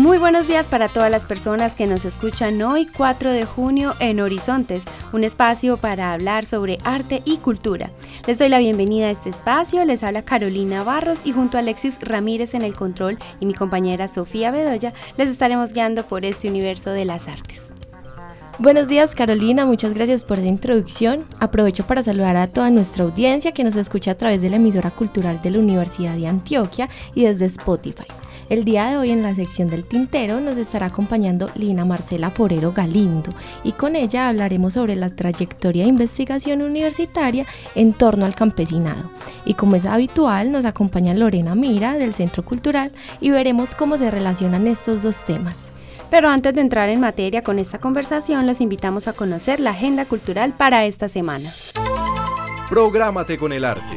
Muy buenos días para todas las personas que nos escuchan hoy 4 de junio en Horizontes, un espacio para hablar sobre arte y cultura. Les doy la bienvenida a este espacio, les habla Carolina Barros y junto a Alexis Ramírez en el control y mi compañera Sofía Bedoya les estaremos guiando por este universo de las artes. Buenos días Carolina, muchas gracias por la introducción. Aprovecho para saludar a toda nuestra audiencia que nos escucha a través de la emisora cultural de la Universidad de Antioquia y desde Spotify. El día de hoy en la sección del tintero nos estará acompañando Lina Marcela Forero Galindo y con ella hablaremos sobre la trayectoria de investigación universitaria en torno al campesinado. Y como es habitual nos acompaña Lorena Mira del Centro Cultural y veremos cómo se relacionan estos dos temas. Pero antes de entrar en materia con esta conversación, los invitamos a conocer la agenda cultural para esta semana. Prográmate con el arte.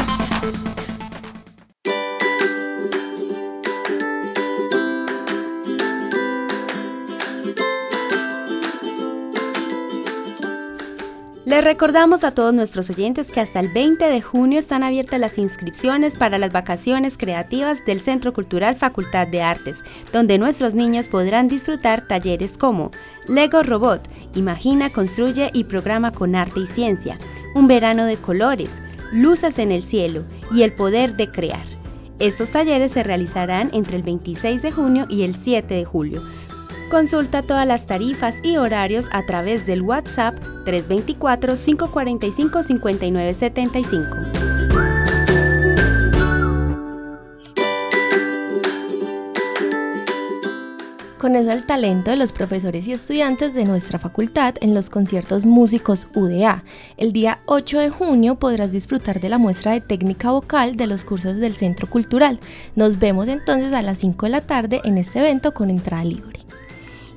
Recordamos a todos nuestros oyentes que hasta el 20 de junio están abiertas las inscripciones para las vacaciones creativas del Centro Cultural Facultad de Artes, donde nuestros niños podrán disfrutar talleres como Lego Robot, Imagina, Construye y Programa con Arte y Ciencia, Un Verano de Colores, Luces en el Cielo y El Poder de Crear. Estos talleres se realizarán entre el 26 de junio y el 7 de julio. Consulta todas las tarifas y horarios a través del WhatsApp 324-545-5975. Conoce el talento de los profesores y estudiantes de nuestra facultad en los conciertos músicos UDA. El día 8 de junio podrás disfrutar de la muestra de técnica vocal de los cursos del Centro Cultural. Nos vemos entonces a las 5 de la tarde en este evento con entrada libre.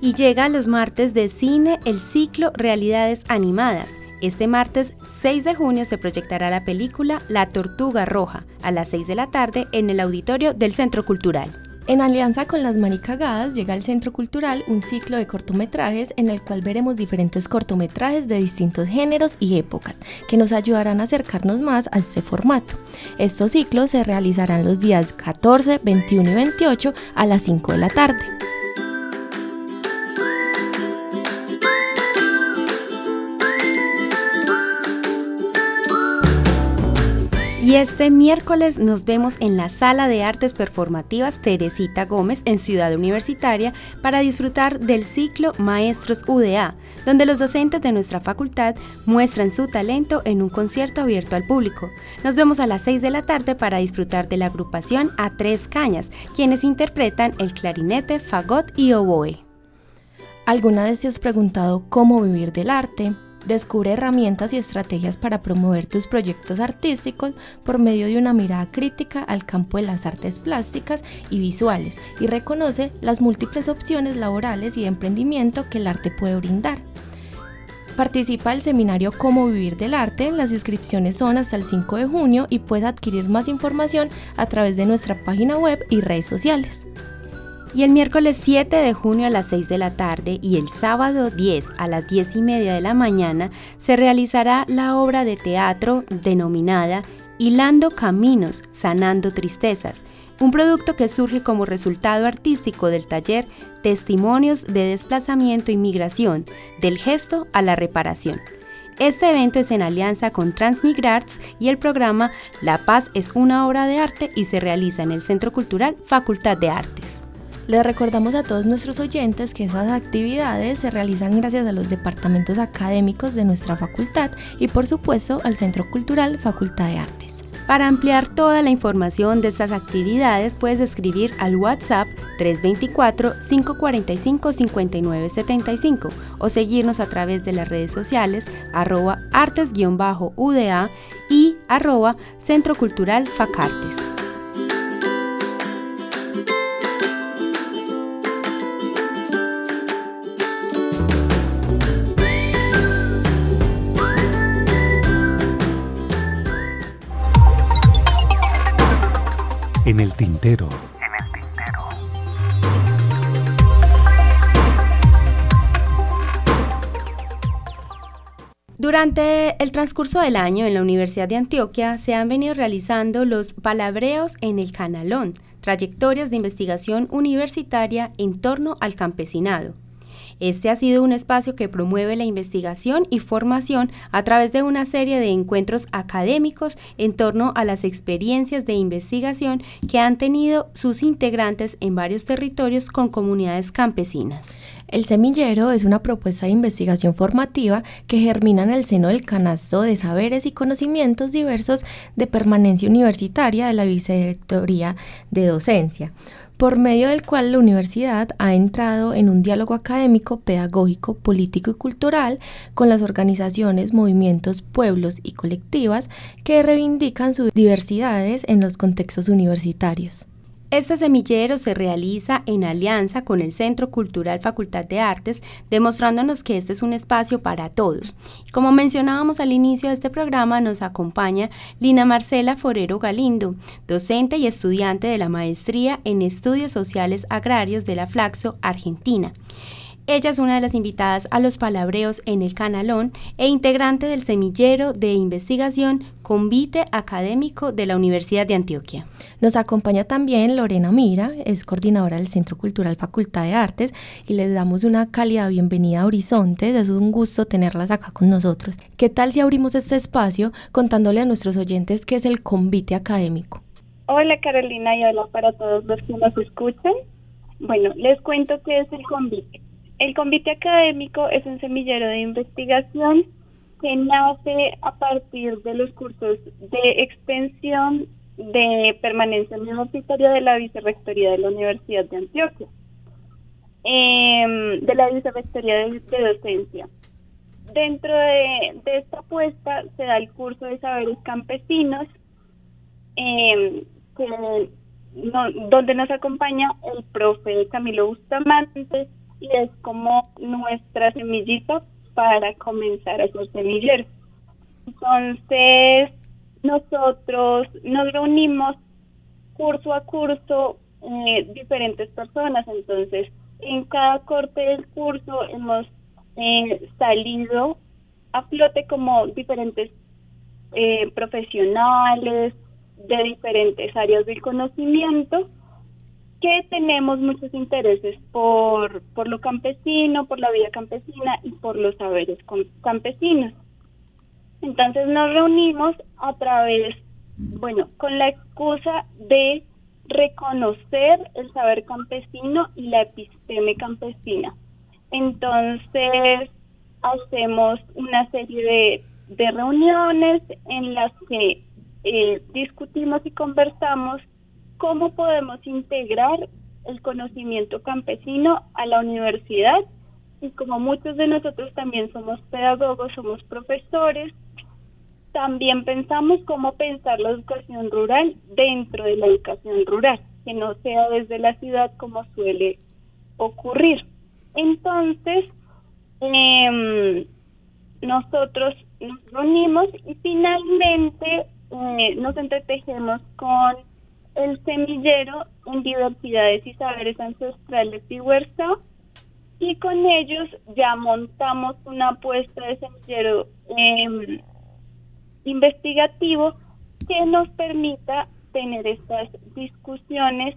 Y llega los martes de cine el ciclo Realidades Animadas. Este martes 6 de junio se proyectará la película La Tortuga Roja a las 6 de la tarde en el auditorio del Centro Cultural. En alianza con las Maricagadas llega al Centro Cultural un ciclo de cortometrajes en el cual veremos diferentes cortometrajes de distintos géneros y épocas que nos ayudarán a acercarnos más a este formato. Estos ciclos se realizarán los días 14, 21 y 28 a las 5 de la tarde. Este miércoles nos vemos en la Sala de Artes Performativas Teresita Gómez en Ciudad Universitaria para disfrutar del ciclo Maestros UDA, donde los docentes de nuestra facultad muestran su talento en un concierto abierto al público. Nos vemos a las 6 de la tarde para disfrutar de la agrupación A Tres Cañas, quienes interpretan el clarinete, fagot y oboe. ¿Alguna vez te has preguntado cómo vivir del arte? Descubre herramientas y estrategias para promover tus proyectos artísticos por medio de una mirada crítica al campo de las artes plásticas y visuales y reconoce las múltiples opciones laborales y de emprendimiento que el arte puede brindar. Participa del seminario Cómo vivir del arte, las inscripciones son hasta el 5 de junio y puedes adquirir más información a través de nuestra página web y redes sociales. Y el miércoles 7 de junio a las 6 de la tarde y el sábado 10 a las 10 y media de la mañana se realizará la obra de teatro denominada Hilando Caminos, Sanando Tristezas, un producto que surge como resultado artístico del taller Testimonios de Desplazamiento y Migración, del gesto a la reparación. Este evento es en alianza con Transmigrarts y el programa La Paz es una obra de arte y se realiza en el Centro Cultural Facultad de Artes. Les recordamos a todos nuestros oyentes que esas actividades se realizan gracias a los departamentos académicos de nuestra facultad y por supuesto al Centro Cultural Facultad de Artes. Para ampliar toda la información de estas actividades puedes escribir al WhatsApp 324-545-5975 o seguirnos a través de las redes sociales arroba artes-uda y arroba Centro Cultural Facartes. En el tintero. Durante el transcurso del año en la Universidad de Antioquia se han venido realizando los palabreos en el canalón, trayectorias de investigación universitaria en torno al campesinado. Este ha sido un espacio que promueve la investigación y formación a través de una serie de encuentros académicos en torno a las experiencias de investigación que han tenido sus integrantes en varios territorios con comunidades campesinas. El semillero es una propuesta de investigación formativa que germina en el seno del canasto de saberes y conocimientos diversos de permanencia universitaria de la Vicedirectoría de Docencia por medio del cual la universidad ha entrado en un diálogo académico, pedagógico, político y cultural con las organizaciones, movimientos, pueblos y colectivas que reivindican sus diversidades en los contextos universitarios. Este semillero se realiza en alianza con el Centro Cultural Facultad de Artes, demostrándonos que este es un espacio para todos. Como mencionábamos al inicio de este programa, nos acompaña Lina Marcela Forero Galindo, docente y estudiante de la Maestría en Estudios Sociales Agrarios de la Flaxo, Argentina. Ella es una de las invitadas a los palabreos en el Canalón e integrante del semillero de investigación Convite Académico de la Universidad de Antioquia. Nos acompaña también Lorena Mira, es coordinadora del Centro Cultural Facultad de Artes y les damos una cálida bienvenida a Horizonte. Es un gusto tenerlas acá con nosotros. ¿Qué tal si abrimos este espacio contándole a nuestros oyentes qué es el Convite Académico? Hola Carolina y hola para todos los que nos escuchan. Bueno, les cuento qué es el Convite. El convite académico es un semillero de investigación que nace a partir de los cursos de extensión de permanencia universitaria de la Vicerrectoría de la Universidad de Antioquia, em, de la Vicerrectoría de, Docencia. Dentro de, esta apuesta se da el curso de saberes campesinos, em, donde nos acompaña el profe Camilo Bustamante, y es como nuestra semillita para comenzar a hacer semilleros. Entonces, nosotros nos reunimos curso a curso eh, diferentes personas, entonces en cada corte del curso hemos eh, salido a flote como diferentes eh, profesionales de diferentes áreas del conocimiento que tenemos muchos intereses por, por lo campesino, por la vida campesina y por los saberes campesinos. Entonces nos reunimos a través, bueno, con la excusa de reconocer el saber campesino y la episteme campesina. Entonces hacemos una serie de, de reuniones en las que eh, discutimos y conversamos cómo podemos integrar el conocimiento campesino a la universidad y como muchos de nosotros también somos pedagogos, somos profesores, también pensamos cómo pensar la educación rural dentro de la educación rural, que no sea desde la ciudad como suele ocurrir. Entonces, em, nosotros nos reunimos y finalmente eh, nos entretejemos con el semillero en diversidades y saberes ancestrales y huerta y con ellos ya montamos una apuesta de semillero em, investigativo que nos permita tener estas discusiones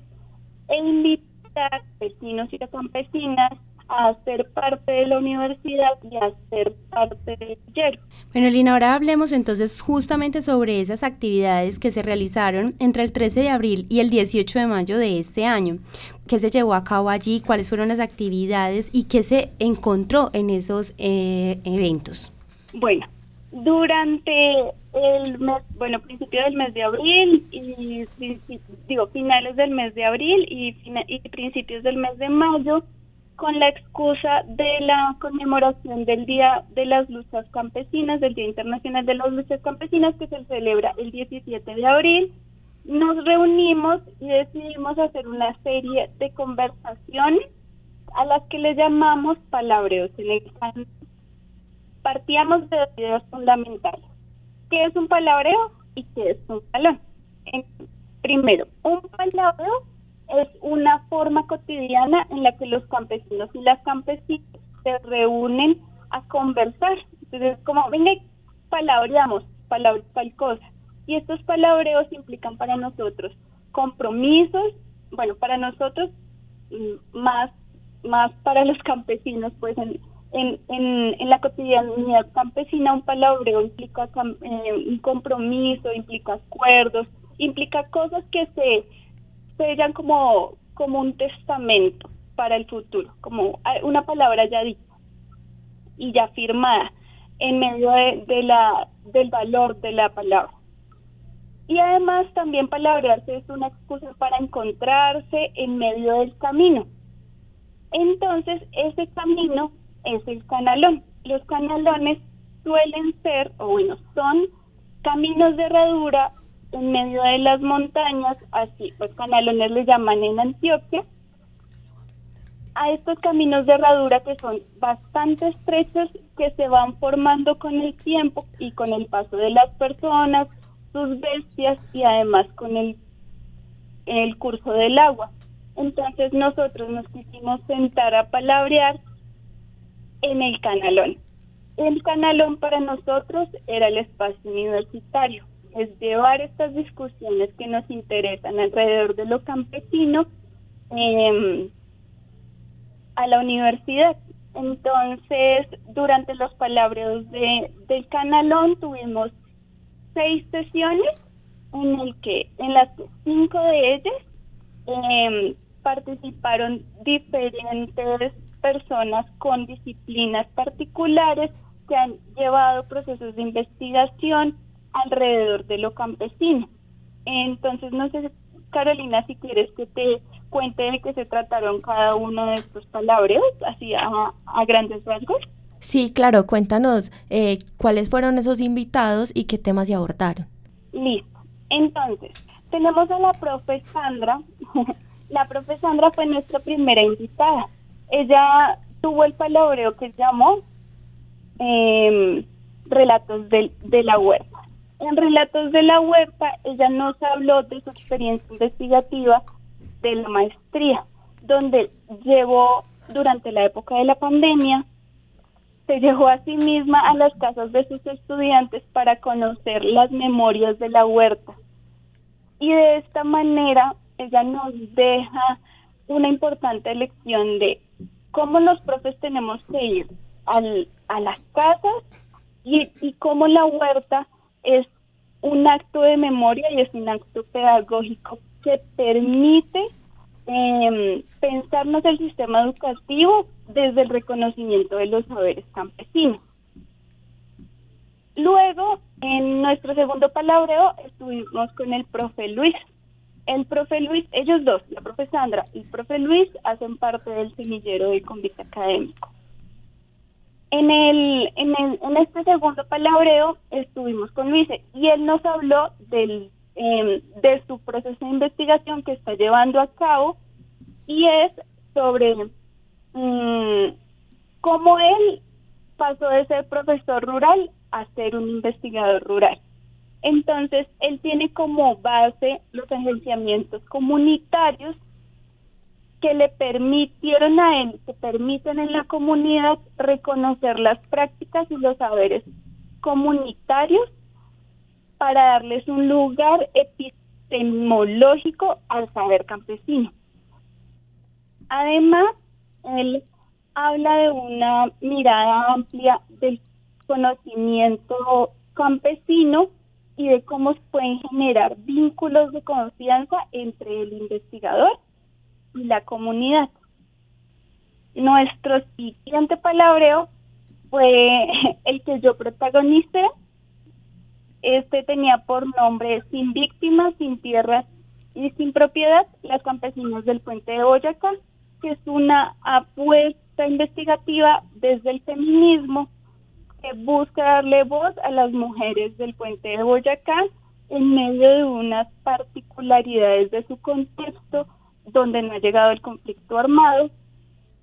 e invitar a vecinos y a campesinas a ser parte de la universidad y a ser parte de Yero. Bueno, Lina, ahora hablemos entonces justamente sobre esas actividades que se realizaron entre el 13 de abril y el 18 de mayo de este año. ¿Qué se llevó a cabo allí? ¿Cuáles fueron las actividades? ¿Y qué se encontró en esos eh, eventos? Bueno, durante el mes, bueno, principio del mes de abril y digo finales del mes de abril y, y principios del mes de mayo, con la excusa de la conmemoración del Día de las Luchas Campesinas, del Día Internacional de las Luchas Campesinas, que se celebra el 17 de abril, nos reunimos y decidimos hacer una serie de conversaciones a las que le llamamos palabreos partíamos de ideas fundamentales. ¿Qué es un palabreo y qué es un salón? primero, un palabreo es una forma cotidiana en la que los campesinos y las campesinas se reúnen a conversar. Entonces, como, venga, palabreamos, palabra tal cosa. Y estos palabreos implican para nosotros compromisos, bueno, para nosotros mm, más, más para los campesinos, pues en, en, en, la cotidianidad campesina un palabreo implica eh, un compromiso, implica acuerdos, implica cosas que se sellan como, como un testamento para el futuro, como una palabra ya dicha y ya firmada en medio de, de la, del valor de la palabra. Y además también palabrearse es una excusa para encontrarse en medio del camino. Entonces, ese camino es el canalón. Los canalones suelen ser, o bueno, son caminos de herradura en medio de las montañas, así, los canalones le llaman en Antioquia, a estos caminos de herradura que son bastante estrechos, que se van formando con el tiempo y con el paso de las personas, sus bestias y además con el, el curso del agua. Entonces nosotros nos quisimos sentar a palabrear en el canalón. El canalón para nosotros era el espacio universitario, es llevar estas discusiones que nos interesan alrededor de lo campesino em, a la universidad. Entonces, durante los palabreos de, del canalón tuvimos seis sesiones en el que en las cinco de ellas em, participaron diferentes personas con disciplinas particulares que han llevado procesos de investigación alrededor de lo campesino. Entonces, no sé, Carolina, si quieres que te cuente de qué se trataron cada uno de estos palabras, así a, grandes rasgos. Sí, claro, cuéntanos eh, cuáles fueron esos invitados y qué temas se abordaron. Listo. Entonces, tenemos a la profe Sandra. la profe Sandra fue nuestra primera invitada ella tuvo el palabreo que llamó em, Relatos de, de la Huerta. En Relatos de la Huerta, ella nos habló de su experiencia investigativa de la maestría, donde llevó durante la época de la pandemia, se llevó a sí misma a las casas de sus estudiantes para conocer las memorias de la huerta. Y de esta manera ella nos deja una importante lección de cómo los profes tenemos que ir al, a las casas y, y cómo la huerta es un acto de memoria y es un acto pedagógico que permite eh, pensarnos el sistema educativo desde el reconocimiento de los saberes campesinos. Luego, en nuestro segundo palabreo, estuvimos con el profe Luis, el profe Luis, ellos dos, la profe Sandra y el profe Luis, hacen parte del semillero de convite académico. En, el, en, el, en este segundo palabreo estuvimos con Luis y él nos habló del, em, de su proceso de investigación que está llevando a cabo y es sobre mm, cómo él pasó de ser profesor rural a ser un investigador rural. Entonces, él tiene como base los agenciamientos comunitarios que le permitieron a él, que permiten en la comunidad reconocer las prácticas y los saberes comunitarios para darles un lugar epistemológico al saber campesino. Además, él habla de una mirada amplia del conocimiento campesino y de cómo se pueden generar vínculos de confianza entre el investigador y la comunidad. Nuestro siguiente palabreo fue el que yo protagonicé. Este tenía por nombre Sin víctimas, sin tierras y sin propiedad, las campesinas del puente de Boyacá, que es una apuesta investigativa desde el feminismo que busca darle voz a las mujeres del puente de Boyacá en medio de unas particularidades de su contexto donde no ha llegado el conflicto armado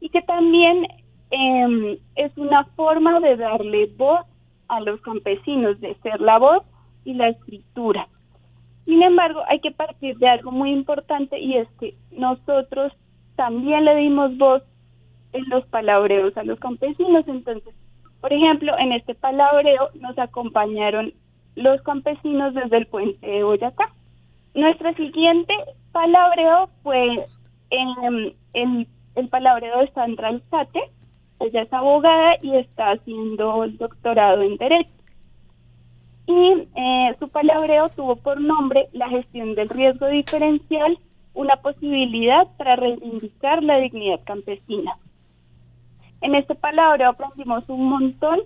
y que también eh, es una forma de darle voz a los campesinos, de ser la voz y la escritura. Sin embargo, hay que partir de algo muy importante y es que nosotros también le dimos voz en los palabreos a los campesinos. Entonces, por ejemplo, en este palabreo nos acompañaron los campesinos desde el puente de Boyacá. Nuestro siguiente palabreo fue en el, el palabreo de Sandra Alzate, ella es abogada y está haciendo el doctorado en Derecho. Y eh, su palabreo tuvo por nombre la gestión del riesgo diferencial, una posibilidad para reivindicar la dignidad campesina. En este palabreo aprendimos un montón.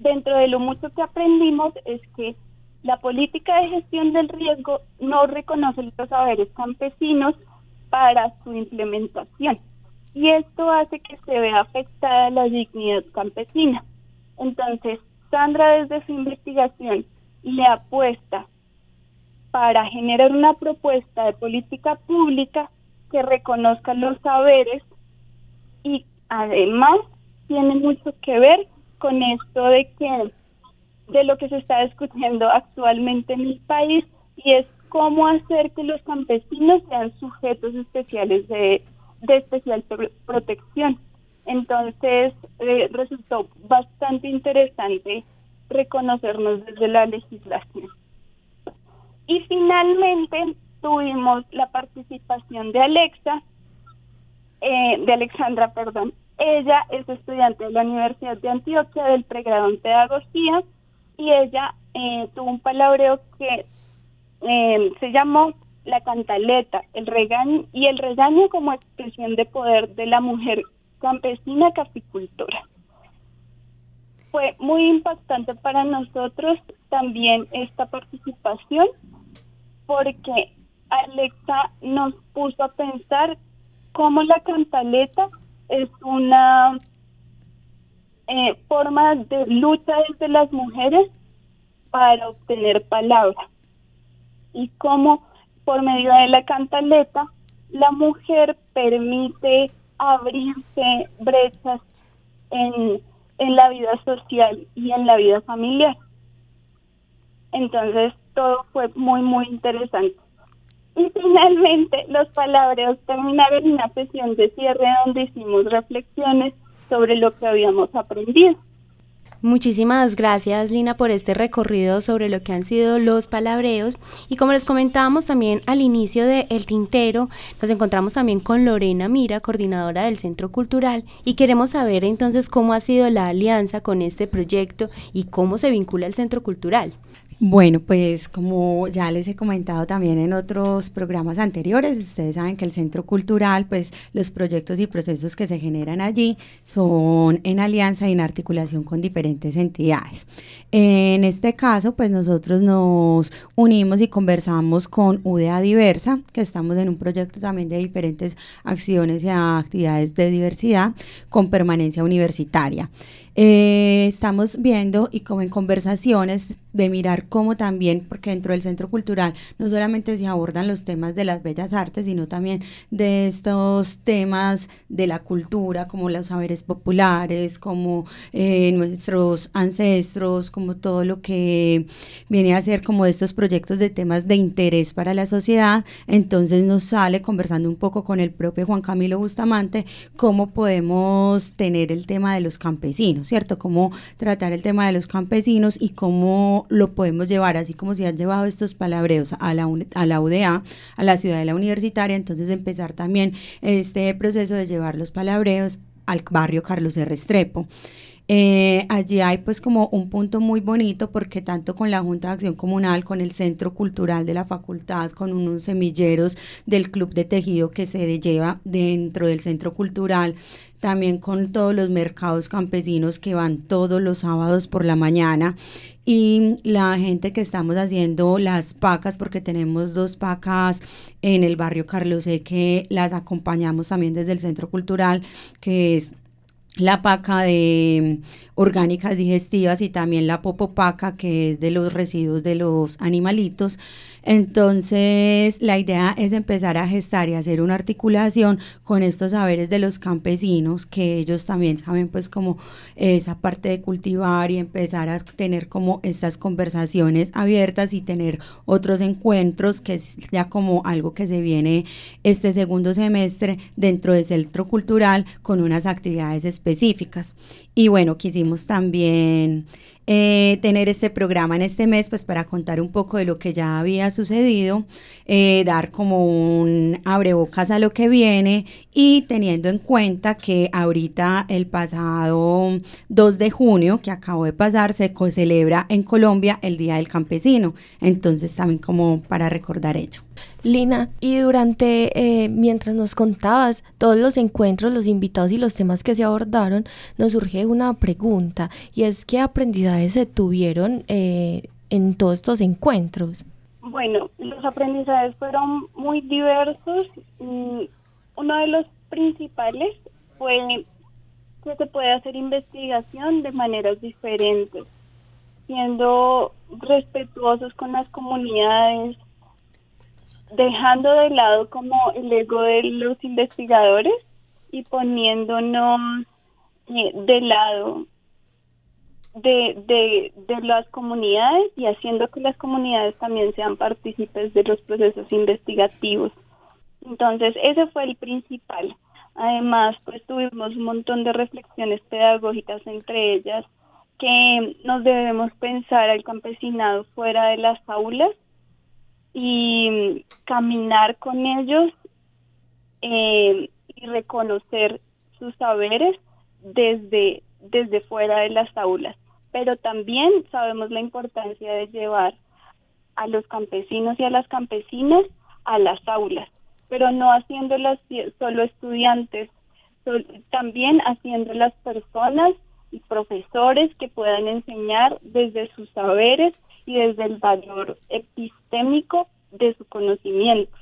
Dentro de lo mucho que aprendimos es que la política de gestión del riesgo no reconoce los saberes campesinos para su implementación y esto hace que se vea afectada la dignidad campesina. Entonces, Sandra desde su investigación le apuesta para generar una propuesta de política pública que reconozca los saberes y además tiene mucho que ver con esto de que de lo que se está discutiendo actualmente en el país y es cómo hacer que los campesinos sean sujetos especiales de de especial protección. Entonces, eh, resultó bastante interesante reconocernos desde la legislación. Y finalmente tuvimos la participación de Alexa, eh, de Alexandra, perdón. Ella es estudiante de la Universidad de Antioquia del pregrado en Pedagogía y ella eh, tuvo un palabreo que se llamó la cantaleta, el regaño y el regaño como expresión de poder de la mujer campesina capicultora. Fue muy impactante para nosotros también esta participación porque Alexa nos puso a pensar cómo la cantaleta es una eh, forma de lucha desde las mujeres para obtener palabra y cómo por medio de la cantaleta, la mujer permite abrirse brechas en, en la vida social y en la vida familiar. Entonces, todo fue muy, muy interesante. Y finalmente, los palabreos terminaron en una sesión de cierre donde hicimos reflexiones sobre lo que habíamos aprendido. Muchísimas gracias Lina por este recorrido sobre lo que han sido los palabreos y como les comentábamos también al inicio de El Tintero, nos encontramos también con Lorena Mira, coordinadora del Centro Cultural y queremos saber entonces cómo ha sido la alianza con este proyecto y cómo se vincula el Centro Cultural. Bueno, pues como ya les he comentado también en otros programas anteriores, ustedes saben que el Centro Cultural, pues los proyectos y procesos que se generan allí son en alianza y en articulación con diferentes entidades. En este caso, pues nosotros nos unimos y conversamos con UDA Diversa, que estamos en un proyecto también de diferentes acciones y actividades de diversidad con permanencia universitaria. Eh, estamos viendo y como en conversaciones de mirar cómo también, porque dentro del centro cultural no solamente se abordan los temas de las bellas artes, sino también de estos temas de la cultura, como los saberes populares, como eh, nuestros ancestros, como todo lo que viene a ser como estos proyectos de temas de interés para la sociedad. Entonces nos sale conversando un poco con el propio Juan Camilo Bustamante, cómo podemos tener el tema de los campesinos ¿cierto? Cómo tratar el tema de los campesinos y cómo lo podemos llevar, así como si han llevado estos palabreos a la, a la UDA, a la ciudad de la universitaria, entonces empezar también este proceso de llevar los palabreos al barrio Carlos R. Restrepo. Eh, allí hay pues como un punto muy bonito porque tanto con la Junta de Acción Comunal, con el Centro Cultural de la Facultad, con unos semilleros del Club de Tejido que se lleva dentro del Centro Cultural, también con todos los mercados campesinos que van todos los sábados por la mañana y la gente que estamos haciendo las pacas, porque tenemos dos pacas en el barrio Carlos E que las acompañamos también desde el Centro Cultural, que es la paca de orgánicas digestivas y también la popopaca que es de los residuos de los animalitos. Entonces, la idea es empezar a gestar y hacer una articulación con estos saberes de los campesinos, que ellos también saben pues como esa parte de cultivar y empezar a tener como estas conversaciones abiertas y tener otros encuentros, que es ya como algo que se viene este segundo semestre dentro del centro cultural con unas actividades específicas. Y bueno, quisimos también eh, tener este programa en este mes, pues para contar un poco de lo que ya había sucedido, eh, dar como un abrebocas a lo que viene y teniendo en cuenta que ahorita el pasado 2 de junio, que acabó de pasar, se celebra en Colombia el Día del Campesino. Entonces también como para recordar ello. Lina, y durante, eh, mientras nos contabas todos los encuentros, los invitados y los temas que se abordaron, nos surge una pregunta, y es qué aprendizajes se tuvieron eh, en todos estos encuentros. Bueno, los aprendizajes fueron muy diversos. Uno de los principales fue que se puede hacer investigación de maneras diferentes, siendo respetuosos con las comunidades, dejando de lado como el ego de los investigadores y poniéndonos eh, de lado de, de, de las comunidades y haciendo que las comunidades también sean partícipes de los procesos investigativos. Entonces, ese fue el principal. Además, pues tuvimos un montón de reflexiones pedagógicas, entre ellas que nos debemos pensar al campesinado fuera de las aulas y caminar con ellos eh, y reconocer sus saberes desde, desde fuera de las aulas. Pero también sabemos la importancia de llevar a los campesinos y a las campesinas a las aulas, pero no haciéndolas solo estudiantes, también haciendo las personas y profesores que puedan enseñar desde sus saberes y desde el valor epistémico de su conocimiento.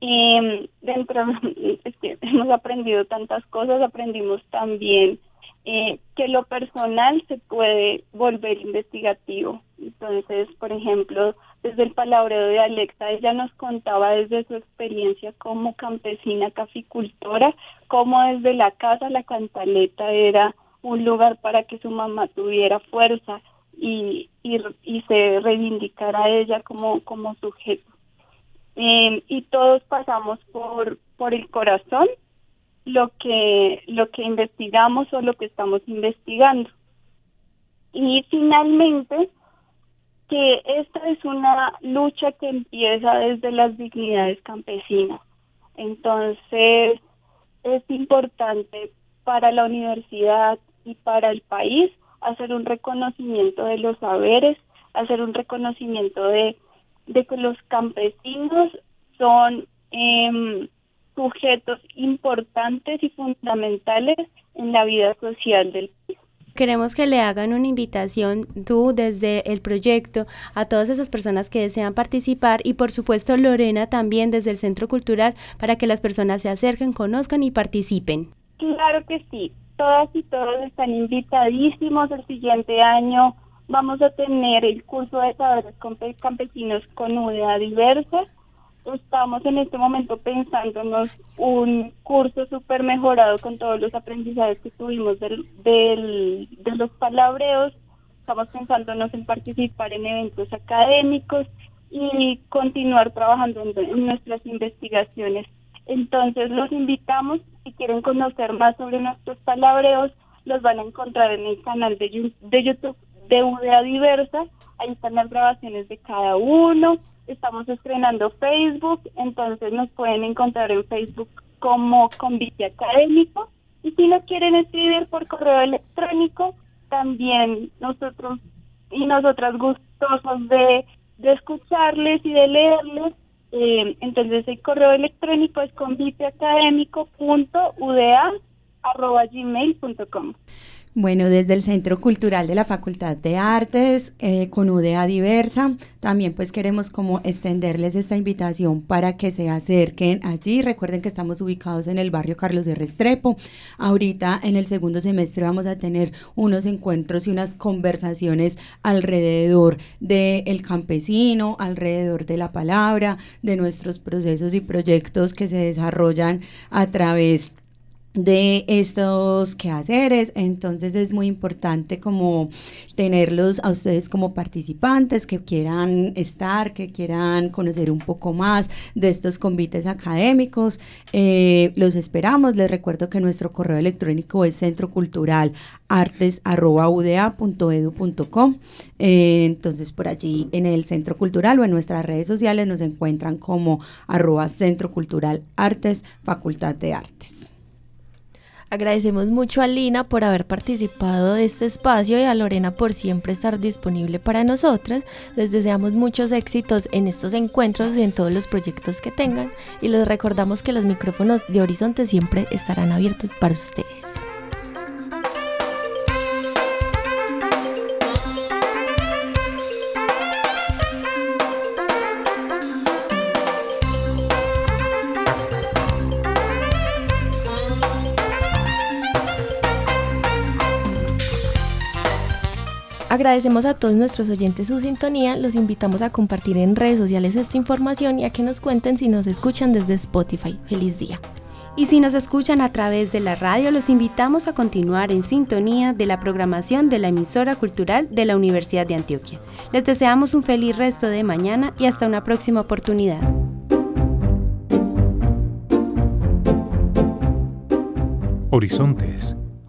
Eh, dentro, es que hemos aprendido tantas cosas, aprendimos también eh, que lo personal se puede volver investigativo. Entonces, por ejemplo, desde el palabreo de Alexa, ella nos contaba desde su experiencia como campesina caficultora, cómo desde la casa la cantaleta era un lugar para que su mamá tuviera fuerza y, y, se reivindicara a ella como, como sujeto. Em, y todos pasamos por, por el corazón lo que, lo que investigamos o lo que estamos investigando. Y finalmente, que esta es una lucha que empieza desde las dignidades campesinas. Entonces, es importante para la universidad y para el país hacer un reconocimiento de los saberes, hacer un reconocimiento de, de que los campesinos son em, sujetos importantes y fundamentales en la vida social del país. Queremos que le hagan una invitación tú desde el proyecto a todas esas personas que desean participar y por supuesto Lorena también desde el Centro Cultural para que las personas se acerquen, conozcan y participen. Claro que sí todas y todos están invitadísimos. El siguiente año vamos a tener el curso de saberes campesinos con UDA diversa. Estamos en este momento pensándonos un curso súper mejorado con todos los aprendizajes que tuvimos del, de los palabreos. Estamos pensándonos en participar en eventos académicos y continuar trabajando en nuestras investigaciones entonces los invitamos, si quieren conocer más sobre nuestros palabreos, los van a encontrar en el canal de, de YouTube de UDA Diversa, ahí están las grabaciones de cada uno, estamos estrenando Facebook, entonces nos pueden encontrar en Facebook como convite académico. Y si lo quieren escribir por correo electrónico, también nosotros y nosotras gustosos de, de escucharles y de leerles. Eh, entonces el correo electrónico es conviteacadémico.uda.gmail.com. Bueno, desde el Centro Cultural de la Facultad de Artes, eh, con UDA Diversa, también pues queremos como extenderles esta invitación para que se acerquen allí. Recuerden que estamos ubicados en el barrio Carlos de Restrepo. Ahorita en el segundo semestre vamos a tener unos encuentros y unas conversaciones alrededor del campesino, alrededor de la palabra, de nuestros procesos y proyectos que se desarrollan a través de estos quehaceres, entonces es muy importante como tenerlos a ustedes como participantes que quieran estar, que quieran conocer un poco más de estos convites académicos. Eh, los esperamos, les recuerdo que nuestro correo electrónico es centroculturalartes.uda.edu.com. Eh, entonces por allí en el Centro Cultural o en nuestras redes sociales nos encuentran como arroba Centro Cultural Artes, Facultad de Artes. Agradecemos mucho a Lina por haber participado de este espacio y a Lorena por siempre estar disponible para nosotras. Les deseamos muchos éxitos en estos encuentros y en todos los proyectos que tengan y les recordamos que los micrófonos de Horizonte siempre estarán abiertos para ustedes. Agradecemos a todos nuestros oyentes su sintonía, los invitamos a compartir en redes sociales esta información y a que nos cuenten si nos escuchan desde Spotify. Feliz día. Y si nos escuchan a través de la radio, los invitamos a continuar en sintonía de la programación de la emisora cultural de la Universidad de Antioquia. Les deseamos un feliz resto de mañana y hasta una próxima oportunidad. Horizontes